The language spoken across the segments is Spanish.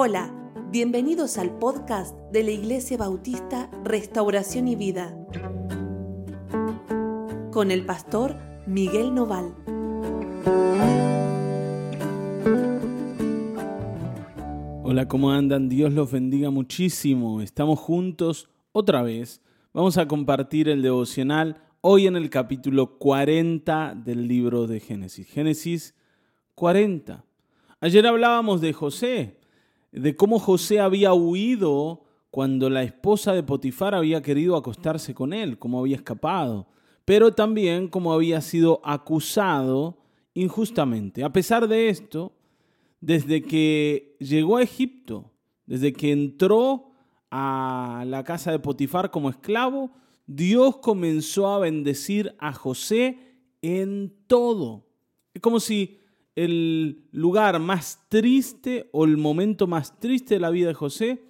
Hola, bienvenidos al podcast de la Iglesia Bautista Restauración y Vida con el pastor Miguel Noval. Hola, ¿cómo andan? Dios los bendiga muchísimo. Estamos juntos otra vez. Vamos a compartir el devocional hoy en el capítulo 40 del libro de Génesis. Génesis 40. Ayer hablábamos de José, de cómo José había huido cuando la esposa de Potifar había querido acostarse con él, cómo había escapado, pero también cómo había sido acusado injustamente. A pesar de esto, desde que llegó a Egipto, desde que entró a la casa de Potifar como esclavo, Dios comenzó a bendecir a José en todo. Es como si el lugar más triste o el momento más triste de la vida de José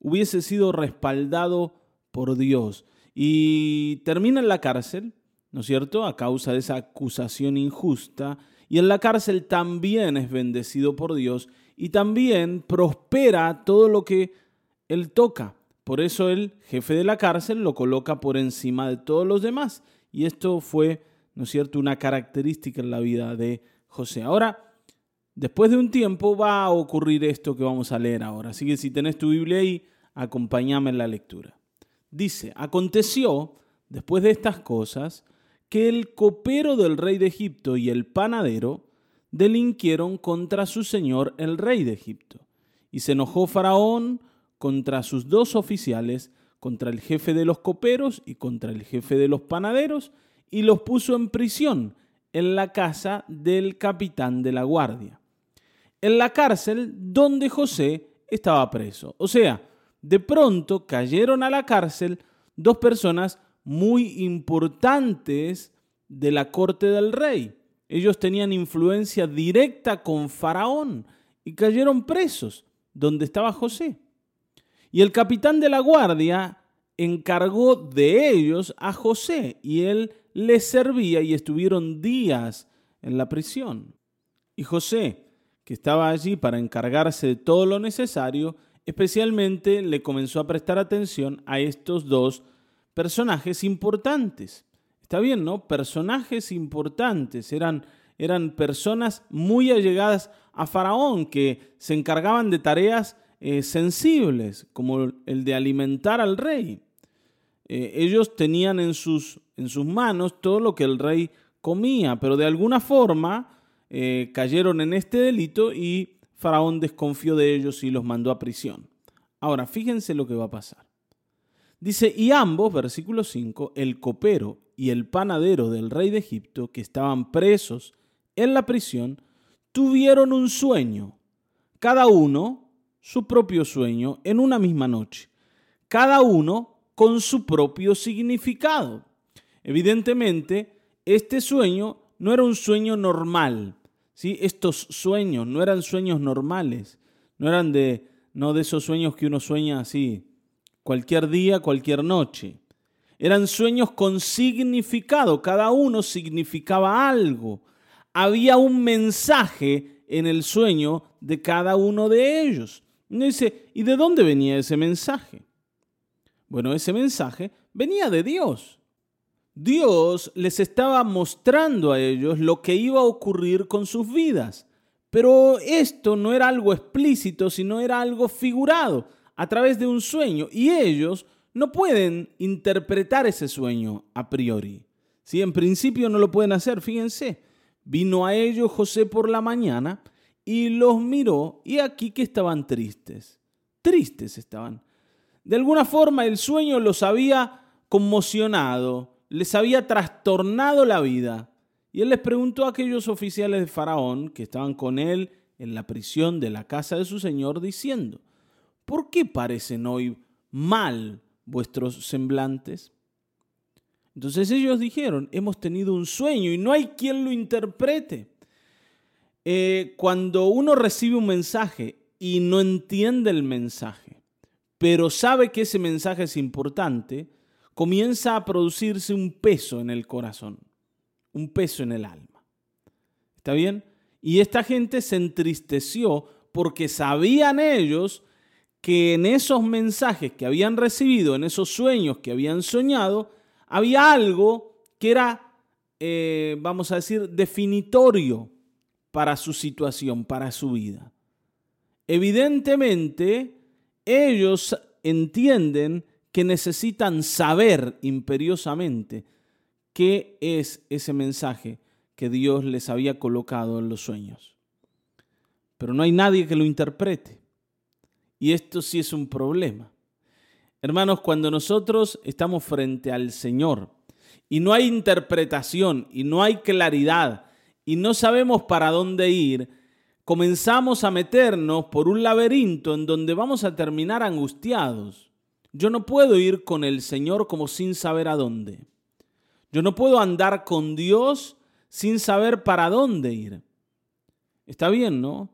hubiese sido respaldado por Dios. Y termina en la cárcel, ¿no es cierto?, a causa de esa acusación injusta. Y en la cárcel también es bendecido por Dios y también prospera todo lo que él toca. Por eso el jefe de la cárcel lo coloca por encima de todos los demás. Y esto fue, ¿no es cierto?, una característica en la vida de José. Ahora, después de un tiempo va a ocurrir esto que vamos a leer ahora. Así que si tenés tu Biblia ahí, acompáñame en la lectura. Dice, aconteció, después de estas cosas, que el copero del rey de Egipto y el panadero delinquieron contra su señor el rey de Egipto. Y se enojó Faraón contra sus dos oficiales, contra el jefe de los coperos y contra el jefe de los panaderos, y los puso en prisión en la casa del capitán de la guardia, en la cárcel donde José estaba preso. O sea, de pronto cayeron a la cárcel dos personas muy importantes de la corte del rey. Ellos tenían influencia directa con Faraón y cayeron presos donde estaba José. Y el capitán de la guardia encargó de ellos a José y él les servía y estuvieron días en la prisión. Y José, que estaba allí para encargarse de todo lo necesario, especialmente le comenzó a prestar atención a estos dos personajes importantes. Está bien, ¿no? Personajes importantes. Eran, eran personas muy allegadas a Faraón que se encargaban de tareas eh, sensibles, como el de alimentar al rey. Eh, ellos tenían en sus, en sus manos todo lo que el rey comía, pero de alguna forma eh, cayeron en este delito y Faraón desconfió de ellos y los mandó a prisión. Ahora, fíjense lo que va a pasar. Dice, y ambos, versículo 5, el copero y el panadero del rey de Egipto, que estaban presos en la prisión, tuvieron un sueño, cada uno su propio sueño, en una misma noche. Cada uno con su propio significado. Evidentemente, este sueño no era un sueño normal. ¿sí? Estos sueños no eran sueños normales. No eran de, no de esos sueños que uno sueña así, cualquier día, cualquier noche. Eran sueños con significado. Cada uno significaba algo. Había un mensaje en el sueño de cada uno de ellos. Y dice, ¿y de dónde venía ese mensaje? Bueno, ese mensaje venía de Dios. Dios les estaba mostrando a ellos lo que iba a ocurrir con sus vidas. Pero esto no era algo explícito, sino era algo figurado a través de un sueño. Y ellos no pueden interpretar ese sueño a priori. Si en principio no lo pueden hacer, fíjense. Vino a ellos José por la mañana y los miró y aquí que estaban tristes. Tristes estaban. De alguna forma el sueño los había conmocionado, les había trastornado la vida. Y él les preguntó a aquellos oficiales de Faraón que estaban con él en la prisión de la casa de su señor, diciendo, ¿por qué parecen hoy mal vuestros semblantes? Entonces ellos dijeron, hemos tenido un sueño y no hay quien lo interprete. Eh, cuando uno recibe un mensaje y no entiende el mensaje, pero sabe que ese mensaje es importante, comienza a producirse un peso en el corazón, un peso en el alma. ¿Está bien? Y esta gente se entristeció porque sabían ellos que en esos mensajes que habían recibido, en esos sueños que habían soñado, había algo que era, eh, vamos a decir, definitorio para su situación, para su vida. Evidentemente, ellos entienden que necesitan saber imperiosamente qué es ese mensaje que Dios les había colocado en los sueños. Pero no hay nadie que lo interprete. Y esto sí es un problema. Hermanos, cuando nosotros estamos frente al Señor y no hay interpretación y no hay claridad y no sabemos para dónde ir, comenzamos a meternos por un laberinto en donde vamos a terminar angustiados. Yo no puedo ir con el Señor como sin saber a dónde. Yo no puedo andar con Dios sin saber para dónde ir. Está bien, ¿no?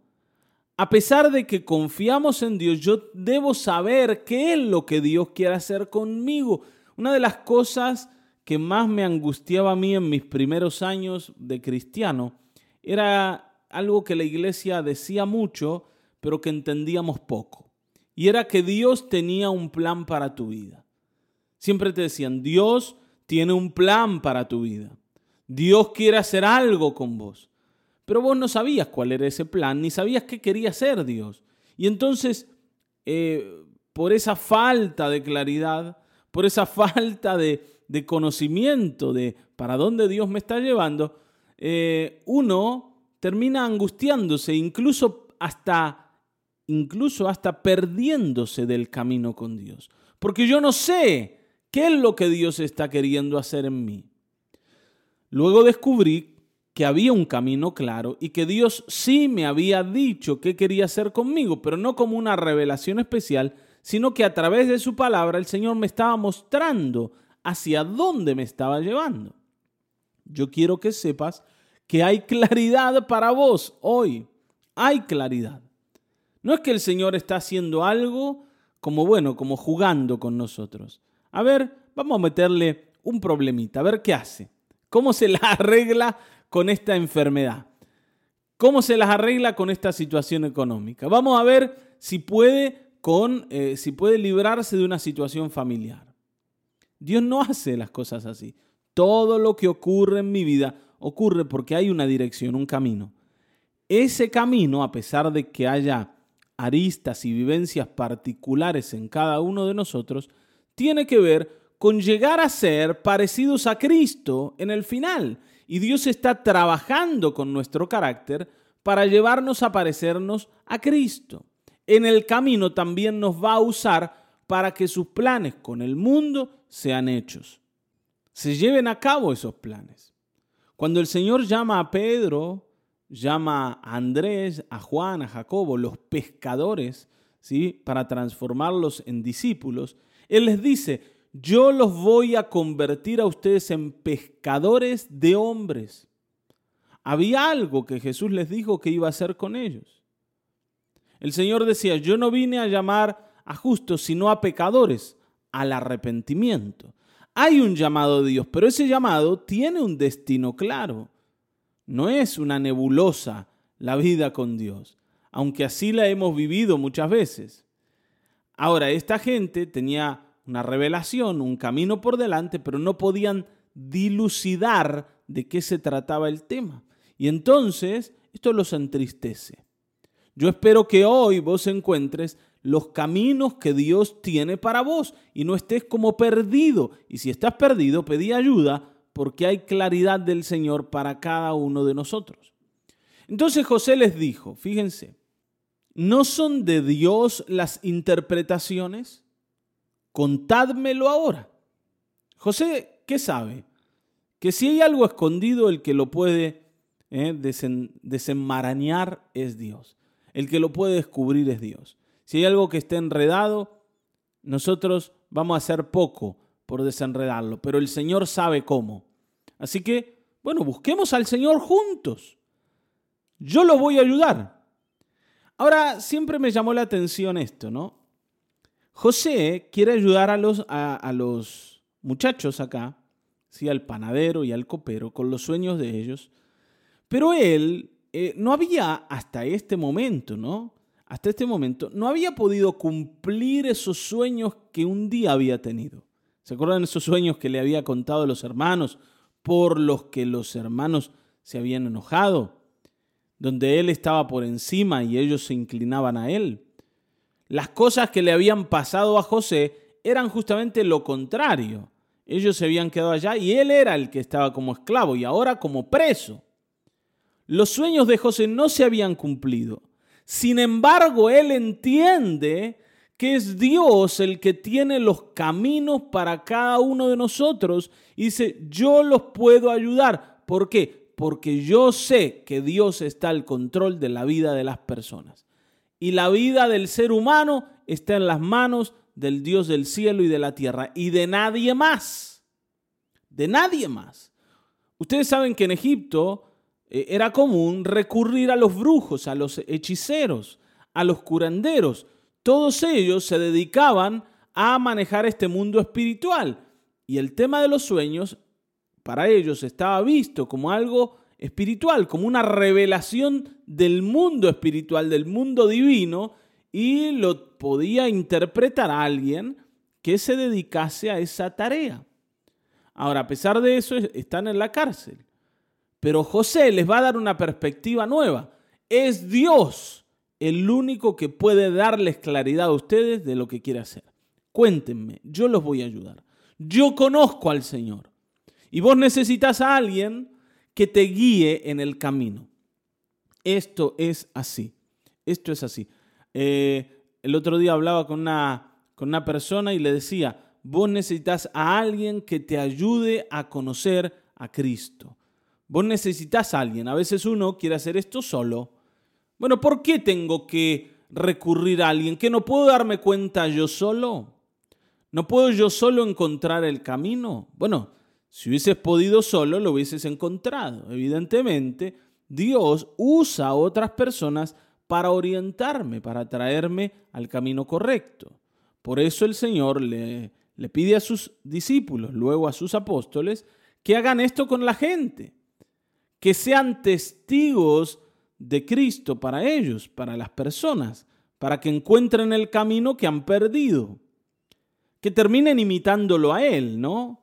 A pesar de que confiamos en Dios, yo debo saber qué es lo que Dios quiere hacer conmigo. Una de las cosas que más me angustiaba a mí en mis primeros años de cristiano era algo que la iglesia decía mucho, pero que entendíamos poco. Y era que Dios tenía un plan para tu vida. Siempre te decían, Dios tiene un plan para tu vida. Dios quiere hacer algo con vos. Pero vos no sabías cuál era ese plan, ni sabías qué quería hacer Dios. Y entonces, eh, por esa falta de claridad, por esa falta de, conocimiento de para dónde Dios me está llevando, eh, uno termina angustiándose, incluso hasta, incluso hasta perdiéndose del camino con Dios. Porque yo no sé qué es lo que Dios está queriendo hacer en mí. Luego descubrí que había un camino claro y que Dios sí me había dicho qué quería hacer conmigo, pero no como una revelación especial, sino que a través de su palabra el Señor me estaba mostrando hacia dónde me estaba llevando. Yo quiero que sepas que hay claridad para vos hoy. Hay claridad. No es que el Señor está haciendo algo como bueno, como jugando con nosotros. A ver, vamos a meterle un problemita, a ver qué hace. ¿Cómo se la arregla con esta enfermedad? ¿Cómo se las arregla con esta situación económica? Vamos a ver si puede, con, eh, si puede librarse de una situación familiar. Dios no hace las cosas así. Todo lo que ocurre en mi vida ocurre porque hay una dirección, un camino. Ese camino, a pesar de que haya aristas y vivencias particulares en cada uno de nosotros, tiene que ver con llegar a ser parecidos a Cristo en el final. Y Dios está trabajando con nuestro carácter para llevarnos a parecernos a Cristo. En el camino también nos va a usar para que sus planes con el mundo sean hechos. Se lleven a cabo esos planes. Cuando el Señor llama a Pedro, llama a Andrés, a Juan, a Jacobo, los pescadores, ¿sí? para transformarlos en discípulos, Él les dice, yo los voy a convertir a ustedes en pescadores de hombres. Había algo que Jesús les dijo que iba a hacer con ellos. El Señor decía, yo no vine a llamar a justos, sino a pecadores, al arrepentimiento. Hay un llamado de Dios, pero ese llamado tiene un destino claro. No es una nebulosa la vida con Dios, aunque así la hemos vivido muchas veces. Ahora, esta gente tenía una revelación, un camino por delante, pero no podían dilucidar de qué se trataba el tema. Y entonces esto los entristece. Yo espero que hoy vos encuentres los caminos que Dios tiene para vos y no estés como perdido. Y si estás perdido, pedí ayuda porque hay claridad del Señor para cada uno de nosotros. Entonces José les dijo, fíjense, ¿no son de Dios las interpretaciones? contádmelo ahora. José, ¿qué sabe? Que si hay algo escondido, el que lo puede eh, desenmarañar es Dios. El que lo puede descubrir es Dios. Si hay algo que esté enredado, nosotros vamos a hacer poco por desenredarlo, pero el Señor sabe cómo. Así que, bueno, busquemos al Señor juntos. Yo lo voy a ayudar. Ahora, siempre me llamó la atención esto, ¿no? José quiere ayudar a los, muchachos acá, ¿sí? al panadero y al copero, con los sueños de ellos, pero él eh, no había hasta este momento, ¿no? Hasta este momento, no había podido cumplir esos sueños que un día había tenido. ¿Se acuerdan esos sueños que le había contado a los hermanos por los que los hermanos se habían enojado? Donde él estaba por encima y ellos se inclinaban a él. Las cosas que le habían pasado a José eran justamente lo contrario. Ellos se habían quedado allá y él era el que estaba como esclavo y ahora como preso. Los sueños de José no se habían cumplido. Sin embargo, él entiende que es Dios el que tiene los caminos para cada uno de nosotros y dice, yo los puedo ayudar. ¿Por qué? Porque yo sé que Dios está al control de la vida de las personas. Y la vida del ser humano está en las manos del Dios del cielo y de la tierra y de nadie más. De nadie más. Ustedes saben que en Egipto eh, era común recurrir a los brujos, a los hechiceros, a los curanderos. Todos ellos se dedicaban a manejar este mundo espiritual. Y el tema de los sueños para ellos estaba visto como algo espiritual, como una revelación del mundo espiritual, del mundo divino, y lo podía interpretar alguien que se dedicase a esa tarea. Ahora, a pesar de eso, están en la cárcel. Pero José les va a dar una perspectiva nueva. Es Dios el único que puede darles claridad a ustedes de lo que quiere hacer. Cuéntenme, yo los voy a ayudar. Yo conozco al Señor. Y vos necesitas a alguien que te guíe en el camino. Esto es así. Esto es así. Eh, el otro día hablaba con una, con una persona y le decía, vos necesitas a alguien que te ayude a conocer a Cristo. Vos necesitas a alguien. A veces uno quiere hacer esto solo. Bueno, ¿por qué tengo que recurrir a alguien? ¿Que no puedo darme cuenta yo solo? ¿No puedo yo solo encontrar el camino? Bueno, si hubieses podido solo, lo hubieses encontrado. Evidentemente, Dios usa a otras personas para orientarme, para traerme al camino correcto. Por eso el Señor le, le pide a sus discípulos, luego a sus apóstoles, que hagan esto con la gente que sean testigos de Cristo para ellos, para las personas, para que encuentren el camino que han perdido, que terminen imitándolo a Él, ¿no?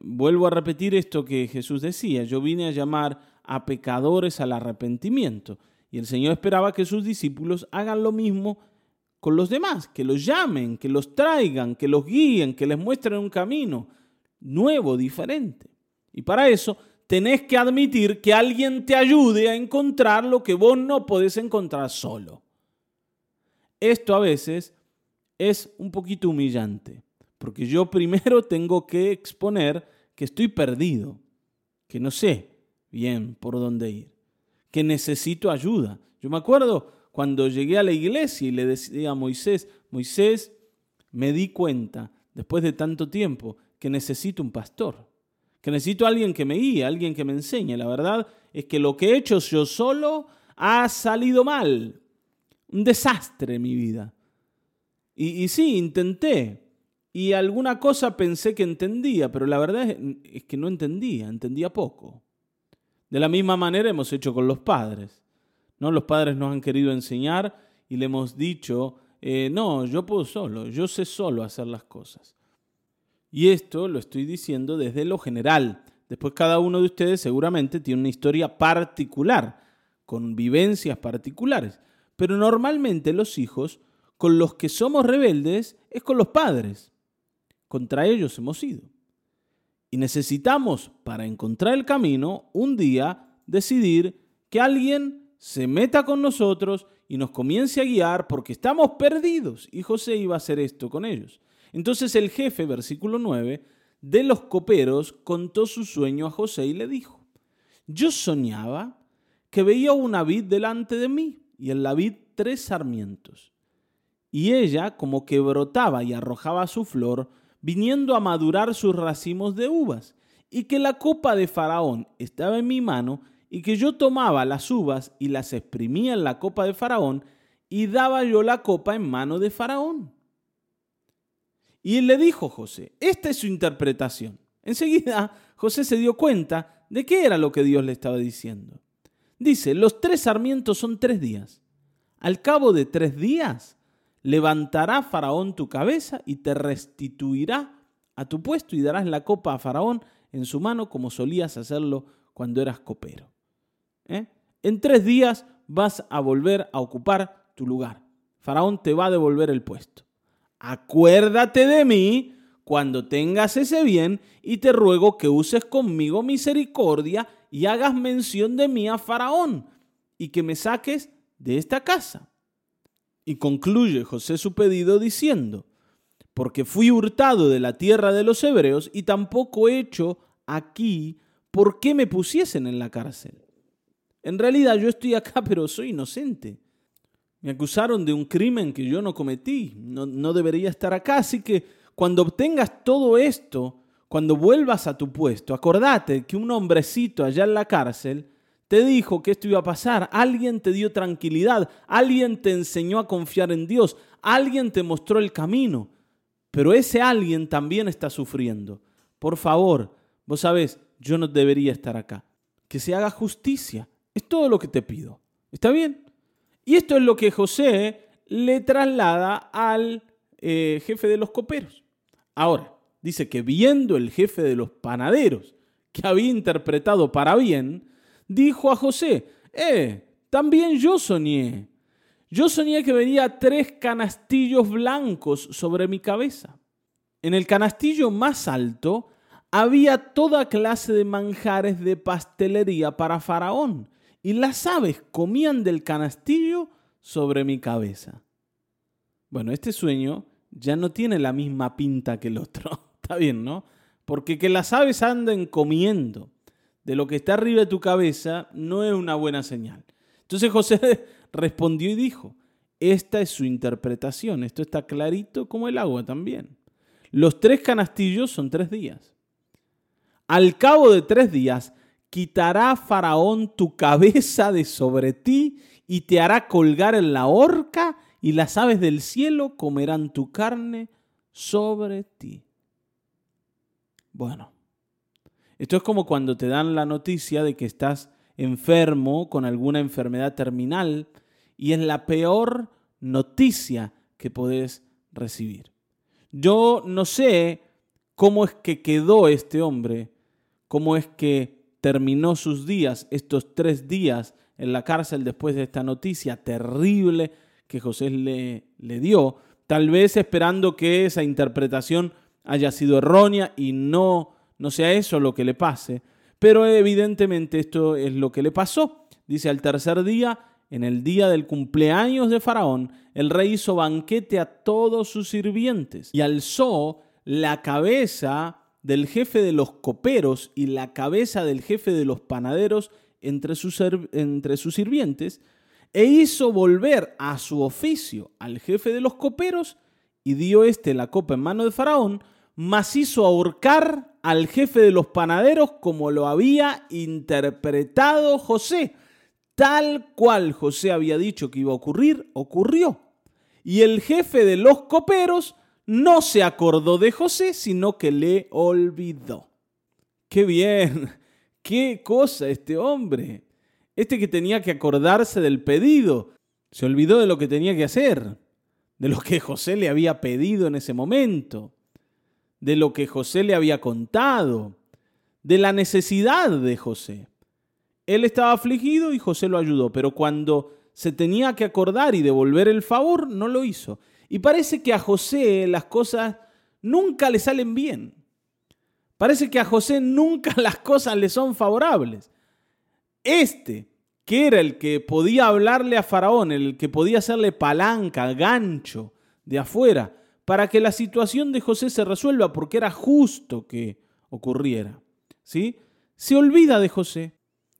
Vuelvo a repetir esto que Jesús decía, yo vine a llamar a pecadores al arrepentimiento y el Señor esperaba que sus discípulos hagan lo mismo con los demás, que los llamen, que los traigan, que los guíen, que les muestren un camino nuevo, diferente. Y para eso tenés que admitir que alguien te ayude a encontrar lo que vos no podés encontrar solo. Esto a veces es un poquito humillante, porque yo primero tengo que exponer que estoy perdido, que no sé bien por dónde ir, que necesito ayuda. Yo me acuerdo cuando llegué a la iglesia y le decía a Moisés, Moisés, me di cuenta, después de tanto tiempo, que necesito un pastor que necesito a alguien que me guíe, alguien que me enseñe. La verdad es que lo que he hecho yo solo ha salido mal. Un desastre mi vida. Y, y sí, intenté. Y alguna cosa pensé que entendía, pero la verdad es, que no entendía, entendía poco. De la misma manera hemos hecho con los padres. ¿no? Los padres nos han querido enseñar y le hemos dicho, eh, no, yo puedo solo, yo sé solo hacer las cosas. Y esto lo estoy diciendo desde lo general. Después cada uno de ustedes seguramente tiene una historia particular, con vivencias particulares. Pero normalmente los hijos, con los que somos rebeldes, es con los padres. Contra ellos hemos ido. Y necesitamos, para encontrar el camino, un día decidir que alguien se meta con nosotros y nos comience a guiar porque estamos perdidos. Y José iba a hacer esto con ellos. Entonces el jefe, versículo 9, de los coperos contó su sueño a José y le dijo, yo soñaba que veía una vid delante de mí y en la vid tres sarmientos. Y ella como que brotaba y arrojaba su flor, viniendo a madurar sus racimos de uvas, y que la copa de Faraón estaba en mi mano, y que yo tomaba las uvas y las exprimía en la copa de Faraón, y daba yo la copa en mano de Faraón. Y él le dijo José, esta es su interpretación. Enseguida José se dio cuenta de qué era lo que Dios le estaba diciendo. Dice, los tres sarmientos son tres días. Al cabo de tres días levantará Faraón tu cabeza y te restituirá a tu puesto y darás la copa a Faraón en su mano como solías hacerlo cuando eras copero. ¿Eh? En tres días vas a volver a ocupar tu lugar. Faraón te va a devolver el puesto. Acuérdate de mí cuando tengas ese bien y te ruego que uses conmigo misericordia y hagas mención de mí a Faraón y que me saques de esta casa. Y concluye José su pedido diciendo, porque fui hurtado de la tierra de los hebreos y tampoco he hecho aquí por qué me pusiesen en la cárcel. En realidad yo estoy acá, pero soy inocente. Me acusaron de un crimen que yo no cometí. No, debería estar acá. Así que cuando obtengas todo esto, cuando vuelvas a tu puesto, acordate que un hombrecito allá en la cárcel te dijo que esto iba a pasar. Alguien te dio tranquilidad. Alguien te enseñó a confiar en Dios. Alguien te mostró el camino. Pero ese alguien también está sufriendo. Por favor, vos sabés, yo no debería estar acá. Que se haga justicia. Es todo lo que te pido. ¿Está bien? Y esto es lo que José le traslada al eh, jefe de los coperos. Ahora, dice que viendo el jefe de los panaderos, que había interpretado para bien, dijo a José, eh, también yo soñé. Yo soñé que venía tres canastillos blancos sobre mi cabeza. En el canastillo más alto había toda clase de manjares de pastelería para Faraón, y las aves comían del canastillo sobre mi cabeza. Bueno, este sueño ya no tiene la misma pinta que el otro. Está bien, ¿no? Porque que las aves anden comiendo de lo que está arriba de tu cabeza no es una buena señal. Entonces José respondió y dijo, esta es su interpretación, esto está clarito como el agua también. Los tres canastillos son tres días. Al cabo de tres días, quitará Faraón tu cabeza de sobre ti y te hará colgar en la horca y las aves del cielo comerán tu carne sobre ti. Bueno, esto es como cuando te dan la noticia de que estás enfermo con alguna enfermedad terminal y es la peor noticia que podés recibir. Yo no sé cómo es que quedó este hombre, cómo es que terminó sus días, estos tres días en la cárcel después de esta noticia terrible que José le, le dio, tal vez esperando que esa interpretación haya sido errónea y no, no sea eso lo que le pase, pero evidentemente esto es lo que le pasó. Dice, al tercer día, en el día del cumpleaños de Faraón, el rey hizo banquete a todos sus sirvientes y alzó la cabeza del jefe de los coperos y la cabeza del jefe de los panaderos entre sus, entre sus sirvientes, e hizo volver a su oficio al jefe de los coperos, y dio éste la copa en mano de Faraón, mas hizo ahorcar al jefe de los panaderos como lo había interpretado José. Tal cual José había dicho que iba a ocurrir, ocurrió. Y el jefe de los coperos no se acordó de José, sino que le olvidó. ¡Qué bien! qué cosa este hombre. Este que tenía que acordarse del pedido. Se olvidó de lo que tenía que hacer, de lo que José le había pedido en ese momento, de lo que José le había contado, de la necesidad de José. Él estaba afligido y José lo ayudó, pero cuando se tenía que acordar y devolver el favor, no lo hizo. Y parece que a José las cosas nunca le salen bien. Parece que a José nunca las cosas le son favorables. Este, que era el que podía hablarle a Faraón, el que podía hacerle palanca, gancho de afuera, para que la situación de José se resuelva, porque era justo que ocurriera. ¿Sí? Se olvida de José.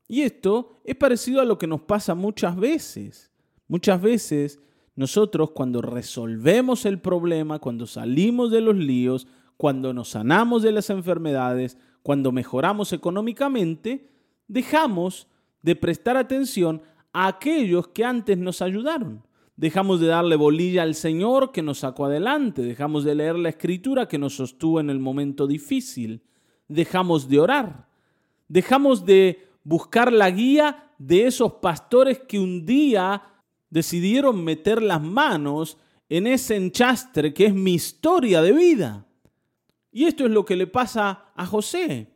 Y esto es parecido a lo que nos pasa muchas veces. Muchas veces nosotros cuando resolvemos el problema, cuando salimos de los líos, cuando nos sanamos de las enfermedades, cuando mejoramos económicamente, dejamos de prestar atención a aquellos que antes nos ayudaron. Dejamos de darle bolilla al Señor que nos sacó adelante, dejamos de leer la escritura que nos sostuvo en el momento difícil, dejamos de orar, dejamos de buscar la guía de esos pastores que un día decidieron meter las manos en ese enchastre que es mi historia de vida. Y esto es lo que le pasa a José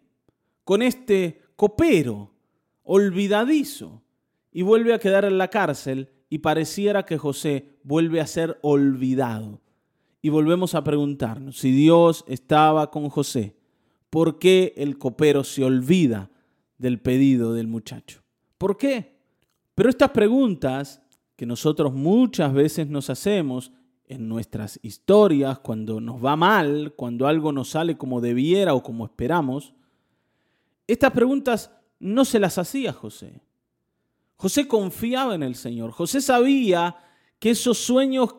con este copero olvidadizo y vuelve a quedar en la cárcel y pareciera que José vuelve a ser olvidado. Y volvemos a preguntarnos, si Dios estaba con José, ¿por qué el copero se olvida del pedido del muchacho? ¿Por qué? Pero estas preguntas que nosotros muchas veces nos hacemos en nuestras historias, cuando nos va mal, cuando algo no sale como debiera o como esperamos, estas preguntas no se las hacía José. José confiaba en el Señor. José sabía que esos sueños,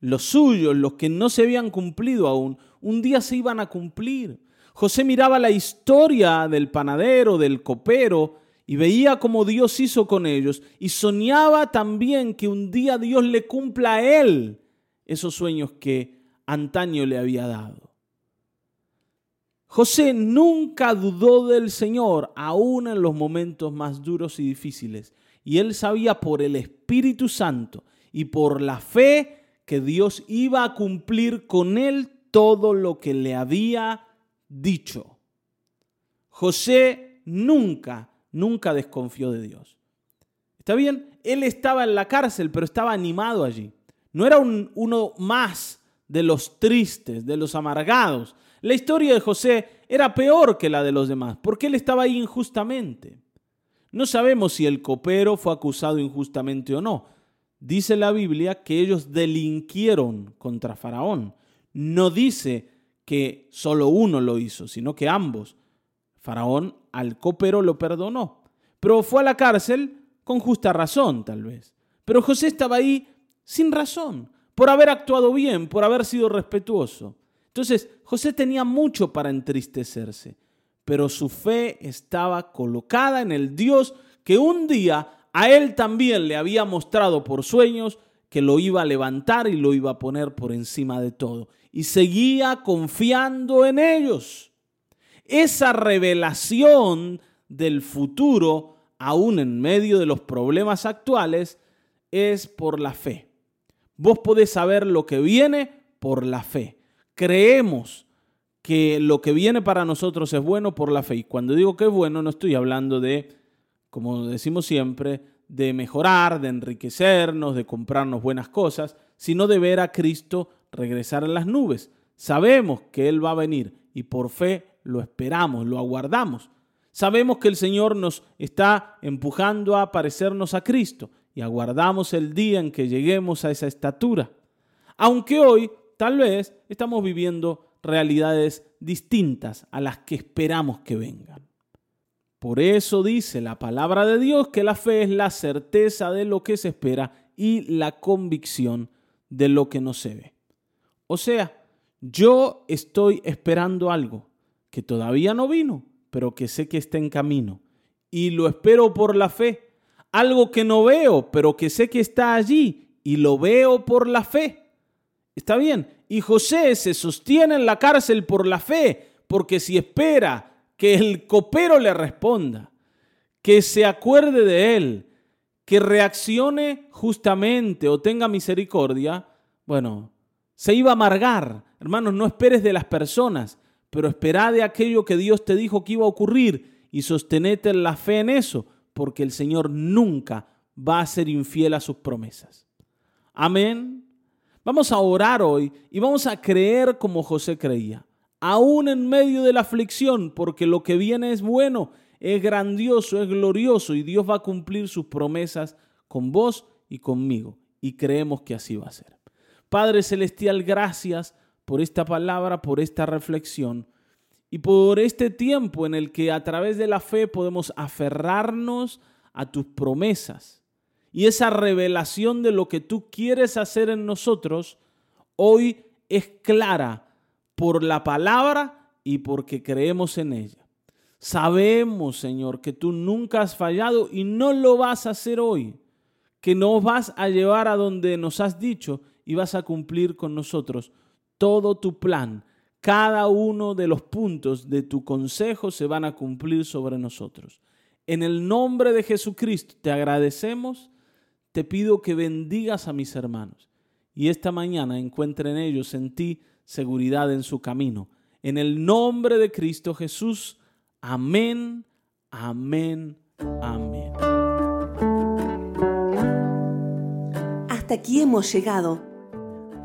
los suyos, los que no se habían cumplido aún, un día se iban a cumplir. José miraba la historia del panadero, del copero, y veía cómo Dios hizo con ellos, y soñaba también que un día Dios le cumpla a él esos sueños que antaño le había dado. José nunca dudó del Señor, aún en los momentos más duros y difíciles. Y él sabía por el Espíritu Santo y por la fe que Dios iba a cumplir con él todo lo que le había dicho. José nunca, nunca desconfió de Dios. ¿Está bien? Él estaba en la cárcel, pero estaba animado allí. No era uno más de los tristes, de los amargados. La historia de José era peor que la de los demás, porque él estaba ahí injustamente. No sabemos si el copero fue acusado injustamente o no. Dice la Biblia que ellos delinquieron contra Faraón. No dice que solo uno lo hizo, sino que ambos. Faraón al copero lo perdonó, pero fue a la cárcel con justa razón, tal vez. Pero José estaba ahí sin razón, por haber actuado bien, por haber sido respetuoso. Entonces, José tenía mucho para entristecerse, pero su fe estaba colocada en el Dios que un día a él también le había mostrado por sueños que lo iba a levantar y lo iba a poner por encima de todo. Y seguía confiando en ellos. Esa revelación del futuro, aún en medio de los problemas actuales, es por la fe. Vos podés saber lo que viene por la fe. Creemos que lo que viene para nosotros es bueno por la fe. Y cuando digo que es bueno, no estoy hablando de, como decimos siempre, de mejorar, de enriquecernos, de comprarnos buenas cosas, sino de ver a Cristo regresar a las nubes. Sabemos que Él va a venir y por fe lo esperamos, lo aguardamos. Sabemos que el Señor nos está empujando a parecernos a Cristo y aguardamos el día en que lleguemos a esa estatura. Aunque hoy tal vez estamos viviendo realidades distintas a las que esperamos que vengan. Por eso dice la palabra de Dios que la fe es la certeza de lo que se espera y la convicción de lo que no se ve. O sea, yo estoy esperando algo que todavía no vino, pero que sé que está en camino. Y lo espero por la fe algo que no veo, pero que sé que está allí y lo veo por la fe. Está bien. Y José se sostiene en la cárcel por la fe, porque si espera que el copero le responda, que se acuerde de él, que reaccione justamente o tenga misericordia, bueno, se iba a amargar. Hermanos, no esperes de las personas, pero espera de aquello que Dios te dijo que iba a ocurrir y sostenete la fe en eso porque el Señor nunca va a ser infiel a sus promesas. Amén. Vamos a orar hoy y vamos a creer como José creía, aún en medio de la aflicción, porque lo que viene es bueno, es grandioso, es glorioso y Dios va a cumplir sus promesas con vos y conmigo. Y creemos que así va a ser. Padre Celestial, gracias por esta palabra, por esta reflexión y por este tiempo en el que a través de la fe podemos aferrarnos a tus promesas. Y esa revelación de lo que tú quieres hacer en nosotros hoy es clara por la palabra y porque creemos en ella. Sabemos, Señor, que tú nunca has fallado y no lo vas a hacer hoy, que nos vas a llevar a donde nos has dicho y vas a cumplir con nosotros todo tu plan cada uno de los puntos de tu consejo se van a cumplir sobre nosotros. En el nombre de Jesucristo te agradecemos, te pido que bendigas a mis hermanos y esta mañana encuentren ellos en ti seguridad en su camino. En el nombre de Cristo Jesús. Amén, amén, amén. Hasta aquí hemos llegado.